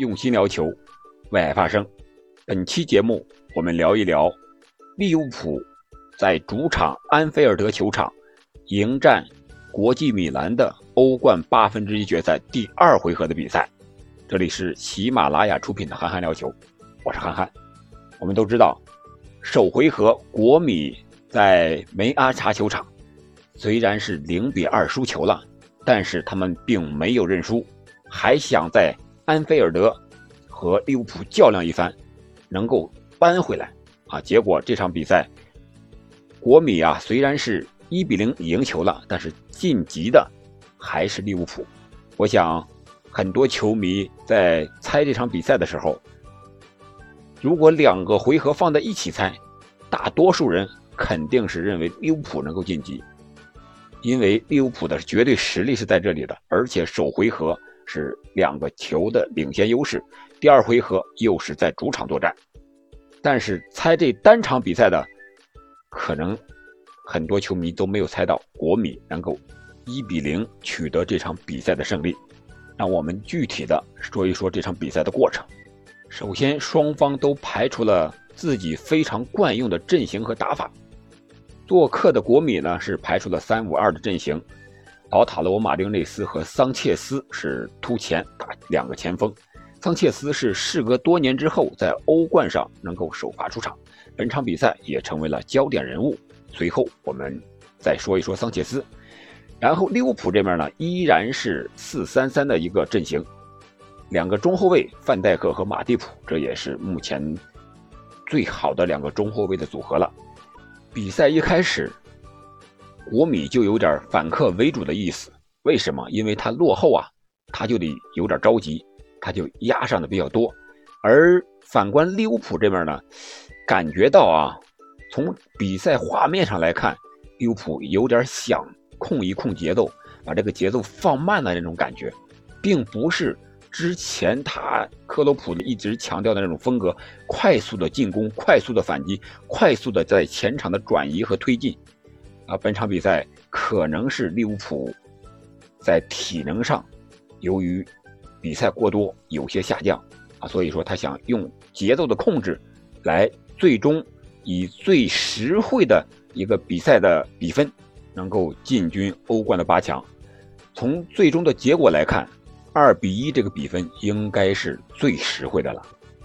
用心聊球，为爱发声。本期节目我们聊一聊利物浦在主场安菲尔德球场迎战国际米兰的欧冠八分之一决赛第二回合的比赛。这里是喜马拉雅出品的《憨憨聊球》，我是憨憨。我们都知道，首回合国米在梅阿查球场虽然是零比二输球了，但是他们并没有认输。还想在安菲尔德和利物浦较量一番，能够扳回来啊！结果这场比赛，国米啊虽然是一比零赢球了，但是晋级的还是利物浦。我想很多球迷在猜这场比赛的时候，如果两个回合放在一起猜，大多数人肯定是认为利物浦能够晋级，因为利物浦的绝对实力是在这里的，而且首回合。是两个球的领先优势，第二回合又是在主场作战，但是猜这单场比赛的，可能很多球迷都没有猜到国米能够一比零取得这场比赛的胜利。让我们具体的说一说这场比赛的过程。首先，双方都排除了自己非常惯用的阵型和打法。做客的国米呢是排除了三五二的阵型。奥塔罗·马丁内斯和桑切斯是突前打两个前锋，桑切斯是事隔多年之后在欧冠上能够首发出场，本场比赛也成为了焦点人物。随后我们再说一说桑切斯，然后利物浦这边呢依然是四三三的一个阵型，两个中后卫范戴克和马蒂普，这也是目前最好的两个中后卫的组合了。比赛一开始。国米就有点反客为主的意思，为什么？因为他落后啊，他就得有点着急，他就压上的比较多。而反观利物浦这边呢，感觉到啊，从比赛画面上来看，利物浦有点想控一控节奏，把这个节奏放慢的那种感觉，并不是之前他克洛普一直强调的那种风格，快速的进攻，快速的反击，快速的在前场的转移和推进。啊，本场比赛可能是利物浦在体能上由于比赛过多有些下降啊，所以说他想用节奏的控制来最终以最实惠的一个比赛的比分能够进军欧冠的八强。从最终的结果来看，二比一这个比分应该是最实惠的了，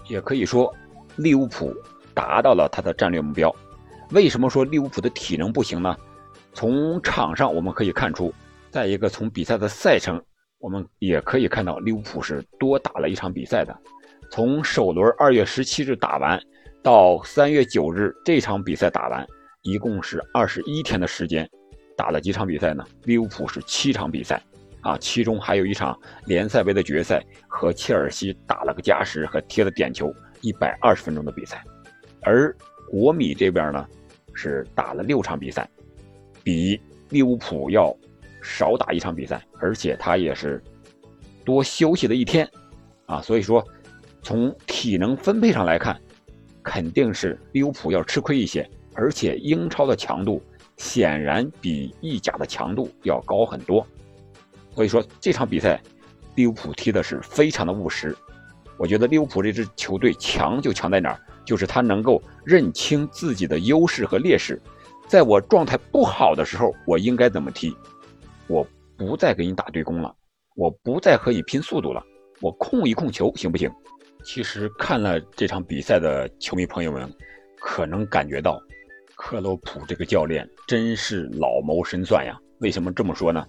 也可以说利物浦达到了他的战略目标。为什么说利物浦的体能不行呢？从场上我们可以看出，再一个从比赛的赛程，我们也可以看到利物浦是多打了一场比赛的。从首轮二月十七日打完，到三月九日这场比赛打完，一共是二十一天的时间，打了几场比赛呢？利物浦是七场比赛，啊，其中还有一场联赛杯的决赛和切尔西打了个加时和踢了点球，一百二十分钟的比赛。而国米这边呢，是打了六场比赛。比利物浦要少打一场比赛，而且他也是多休息了一天啊，所以说从体能分配上来看，肯定是利物浦要吃亏一些。而且英超的强度显然比意甲的强度要高很多，所以说这场比赛利物浦踢的是非常的务实。我觉得利物浦这支球队强就强在哪儿，就是他能够认清自己的优势和劣势。在我状态不好的时候，我应该怎么踢？我不再给你打对攻了，我不再和你拼速度了，我控一控球行不行？其实看了这场比赛的球迷朋友们，可能感觉到克洛普这个教练真是老谋深算呀。为什么这么说呢？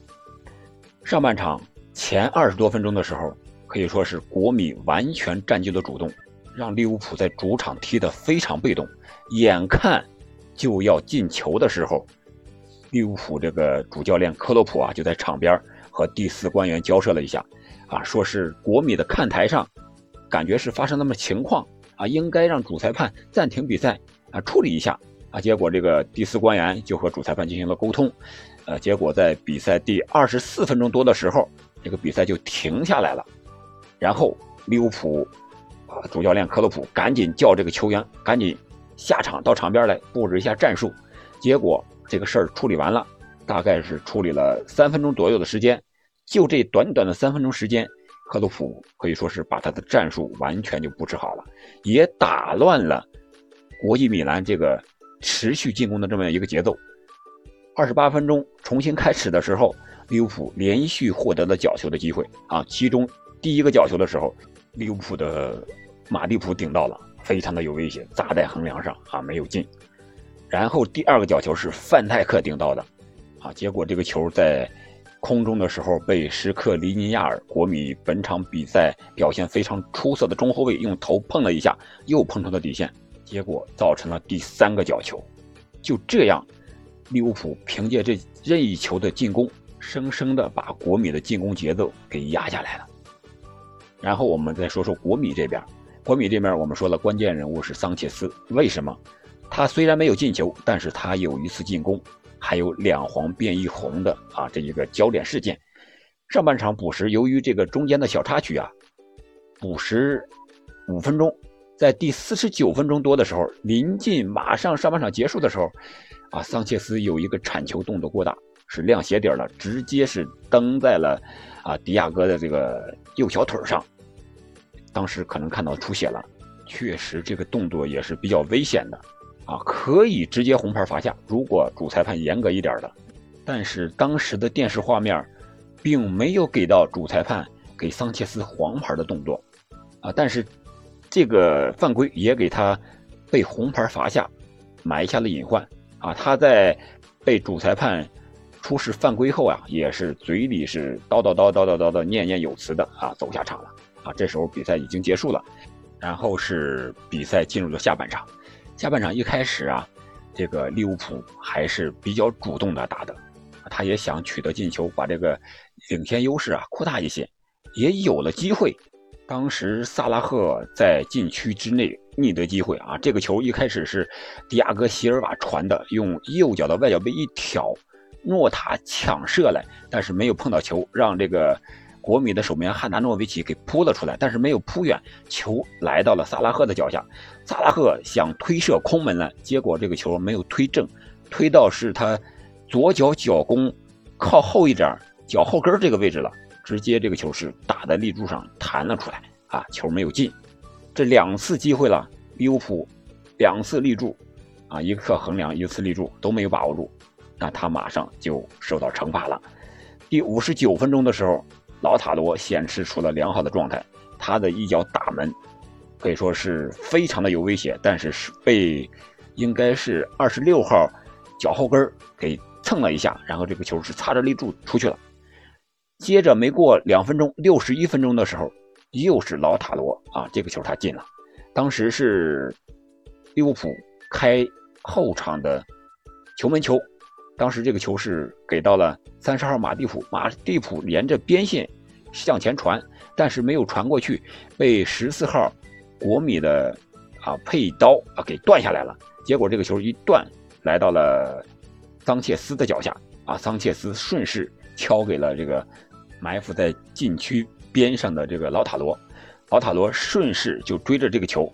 上半场前二十多分钟的时候，可以说是国米完全占据了主动，让利物浦在主场踢得非常被动，眼看。就要进球的时候，利物浦这个主教练克洛普啊，就在场边和第四官员交涉了一下，啊，说是国米的看台上，感觉是发生那么情况啊，应该让主裁判暂停比赛啊，处理一下啊。结果这个第四官员就和主裁判进行了沟通，呃，结果在比赛第二十四分钟多的时候，这个比赛就停下来了。然后利物浦啊，主教练克洛普赶紧叫这个球员赶紧。下场到场边来布置一下战术，结果这个事儿处理完了，大概是处理了三分钟左右的时间。就这短短的三分钟时间，克鲁普可以说是把他的战术完全就布置好了，也打乱了国际米兰这个持续进攻的这么一个节奏。二十八分钟重新开始的时候，利物浦连续获得了角球的机会啊，其中第一个角球的时候，利物浦的马蒂普顶到了，非常的有威胁，砸在横梁上啊，没有进。然后第二个角球是范戴克顶到的，啊，结果这个球在。空中的时候被时刻里尼亚尔国米本场比赛表现非常出色的中后卫用头碰了一下，又碰出了底线，结果造成了第三个角球。就这样，利物浦凭借这任意球的进攻，生生的把国米的进攻节奏给压下来了。然后我们再说说国米这边，国米这边我们说了关键人物是桑切斯，为什么？他虽然没有进球，但是他有一次进攻。还有两黄变一红的啊，这一个焦点事件。上半场补时，由于这个中间的小插曲啊，补时五分钟，在第四十九分钟多的时候，临近马上上半场结束的时候，啊，桑切斯有一个铲球动作过大，是亮鞋底了，直接是蹬在了啊迪亚哥的这个右小腿上，当时可能看到出血了，确实这个动作也是比较危险的。啊，可以直接红牌罚下，如果主裁判严格一点的。但是当时的电视画面，并没有给到主裁判给桑切斯黄牌的动作，啊，但是这个犯规也给他被红牌罚下埋下了隐患。啊，他在被主裁判出示犯规后啊，也是嘴里是叨叨叨叨叨叨的念念有词的啊，走下场了。啊，这时候比赛已经结束了，然后是比赛进入了下半场。下半场一开始啊，这个利物浦还是比较主动的打的，他也想取得进球，把这个领先优势啊扩大一些，也有了机会。当时萨拉赫在禁区之内觅得机会啊，这个球一开始是迪亚哥席尔瓦传的，用右脚的外脚背一挑，诺塔抢射来，但是没有碰到球，让这个。国米的守门员汉达诺维奇给扑了出来，但是没有扑远，球来到了萨拉赫的脚下。萨拉赫想推射空门了，结果这个球没有推正，推到是他左脚脚弓靠后一点，脚后跟这个位置了，直接这个球是打在立柱上弹了出来啊，球没有进。这两次机会了，利物浦两次立柱啊，一次横梁，一次立柱都没有把握住，那他马上就受到惩罚了。第五十九分钟的时候。老塔罗显示出了良好的状态，他的一脚打门可以说是非常的有威胁，但是是被应该是二十六号脚后跟给蹭了一下，然后这个球是擦着立柱出去了。接着没过两分钟，六十一分钟的时候，又是老塔罗啊，这个球他进了。当时是利物浦开后场的球门球。当时这个球是给到了三十号马蒂普，马蒂普沿着边线向前传，但是没有传过去，被十四号国米的啊佩刀啊给断下来了。结果这个球一断，来到了桑切斯的脚下啊，桑切斯顺势敲给了这个埋伏在禁区边上的这个老塔罗，老塔罗顺势就追着这个球。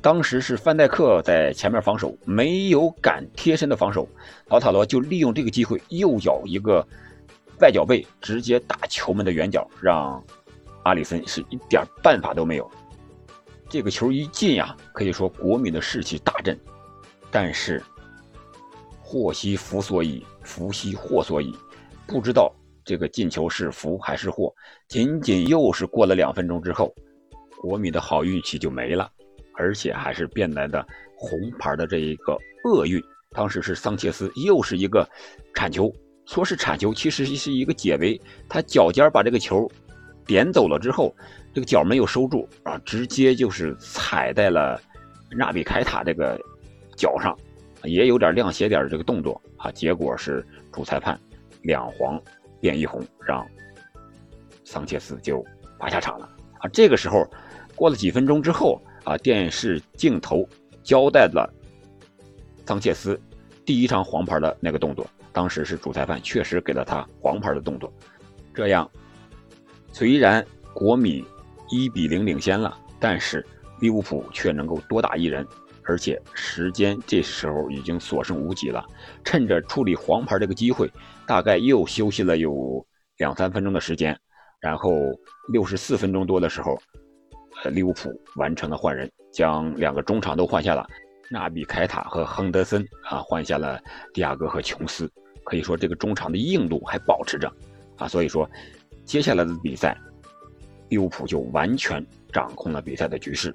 当时是范戴克在前面防守，没有敢贴身的防守，老塔罗就利用这个机会，右脚一个外脚背直接打球门的远角，让阿里森是一点办法都没有。这个球一进呀，可以说国米的士气大振。但是祸兮福所倚，福兮祸所倚，不知道这个进球是福还是祸。仅仅又是过了两分钟之后，国米的好运气就没了。而且还是变来的红牌的这一个厄运，当时是桑切斯又是一个铲球，说是铲球，其实是一个解围，他脚尖把这个球点走了之后，这个脚没有收住啊，直接就是踩在了纳比凯塔这个脚上，也有点亮鞋点的这个动作啊，结果是主裁判两黄变一红，让桑切斯就罚下场了啊。这个时候过了几分钟之后。啊！电视镜头交代了桑切斯第一张黄牌的那个动作，当时是主裁判确实给了他黄牌的动作。这样，虽然国米一比零领先了，但是利物浦却能够多打一人，而且时间这时候已经所剩无几了。趁着处理黄牌这个机会，大概又休息了有两三分钟的时间，然后六十四分钟多的时候，利物浦完成了换人，将两个中场都换下了，纳比凯塔和亨德森啊，换下了迪亚哥和琼斯。可以说这个中场的硬度还保持着啊，所以说接下来的比赛，利物浦就完全掌控了比赛的局势，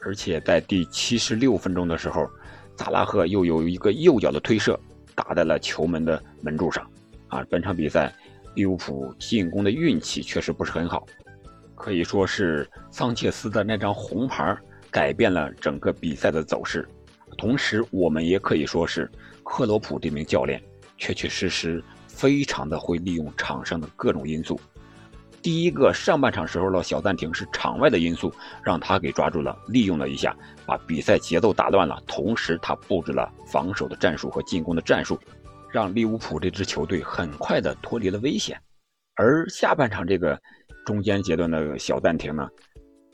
而且在第七十六分钟的时候，萨拉赫又有一个右脚的推射打在了球门的门柱上啊。本场比赛利物浦进攻的运气确实不是很好，可以说是桑切斯的那张红牌改变了整个比赛的走势，同时我们也可以说是克罗普这名教练。确确实实非常的会利用场上的各种因素。第一个上半场时候的小暂停是场外的因素，让他给抓住了，利用了一下，把比赛节奏打乱了。同时，他布置了防守的战术和进攻的战术，让利物浦这支球队很快的脱离了危险。而下半场这个中间阶段的小暂停呢，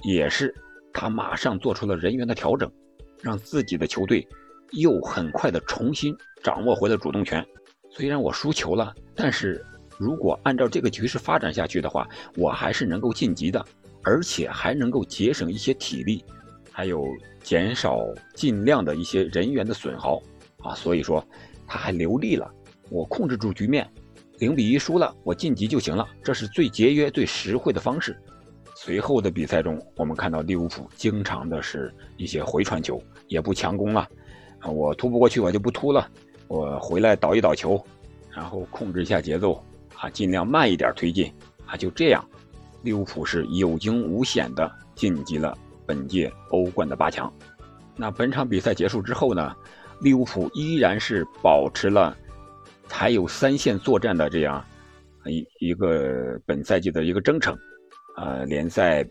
也是他马上做出了人员的调整，让自己的球队又很快的重新掌握回了主动权。虽然我输球了，但是如果按照这个局势发展下去的话，我还是能够晋级的，而且还能够节省一些体力，还有减少尽量的一些人员的损耗啊。所以说，他还留力了，我控制住局面，零比一输了，我晋级就行了，这是最节约、最实惠的方式。随后的比赛中，我们看到利物浦经常的是一些回传球，也不强攻了，啊，我突不过去，我就不突了。我回来倒一倒球，然后控制一下节奏啊，尽量慢一点推进啊，就这样，利物浦是有惊无险的晋级了本届欧冠的八强。那本场比赛结束之后呢，利物浦依然是保持了还有三线作战的这样一一个本赛季的一个征程，呃，联赛、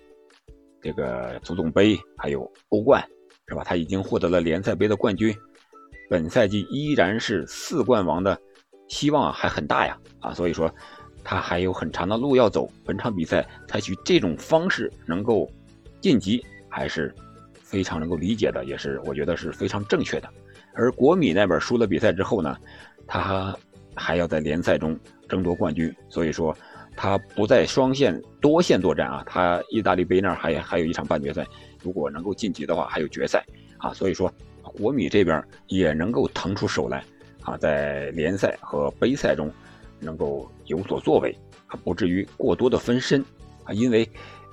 这个足总杯还有欧冠，是吧？他已经获得了联赛杯的冠军。本赛季依然是四冠王的希望还很大呀，啊，所以说他还有很长的路要走。本场比赛采取这种方式能够晋级，还是非常能够理解的，也是我觉得是非常正确的。而国米那边输了比赛之后呢，他还要在联赛中争夺冠军，所以说他不在双线多线作战啊，他意大利杯那儿还还有一场半决赛，如果能够晋级的话，还有决赛啊，所以说。国米这边也能够腾出手来，啊，在联赛和杯赛中能够有所作为，啊，不至于过多的分身，啊，因为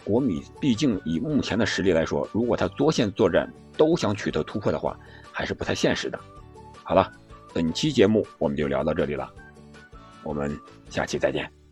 国米毕竟以目前的实力来说，如果他多线作战都想取得突破的话，还是不太现实的。好了，本期节目我们就聊到这里了，我们下期再见。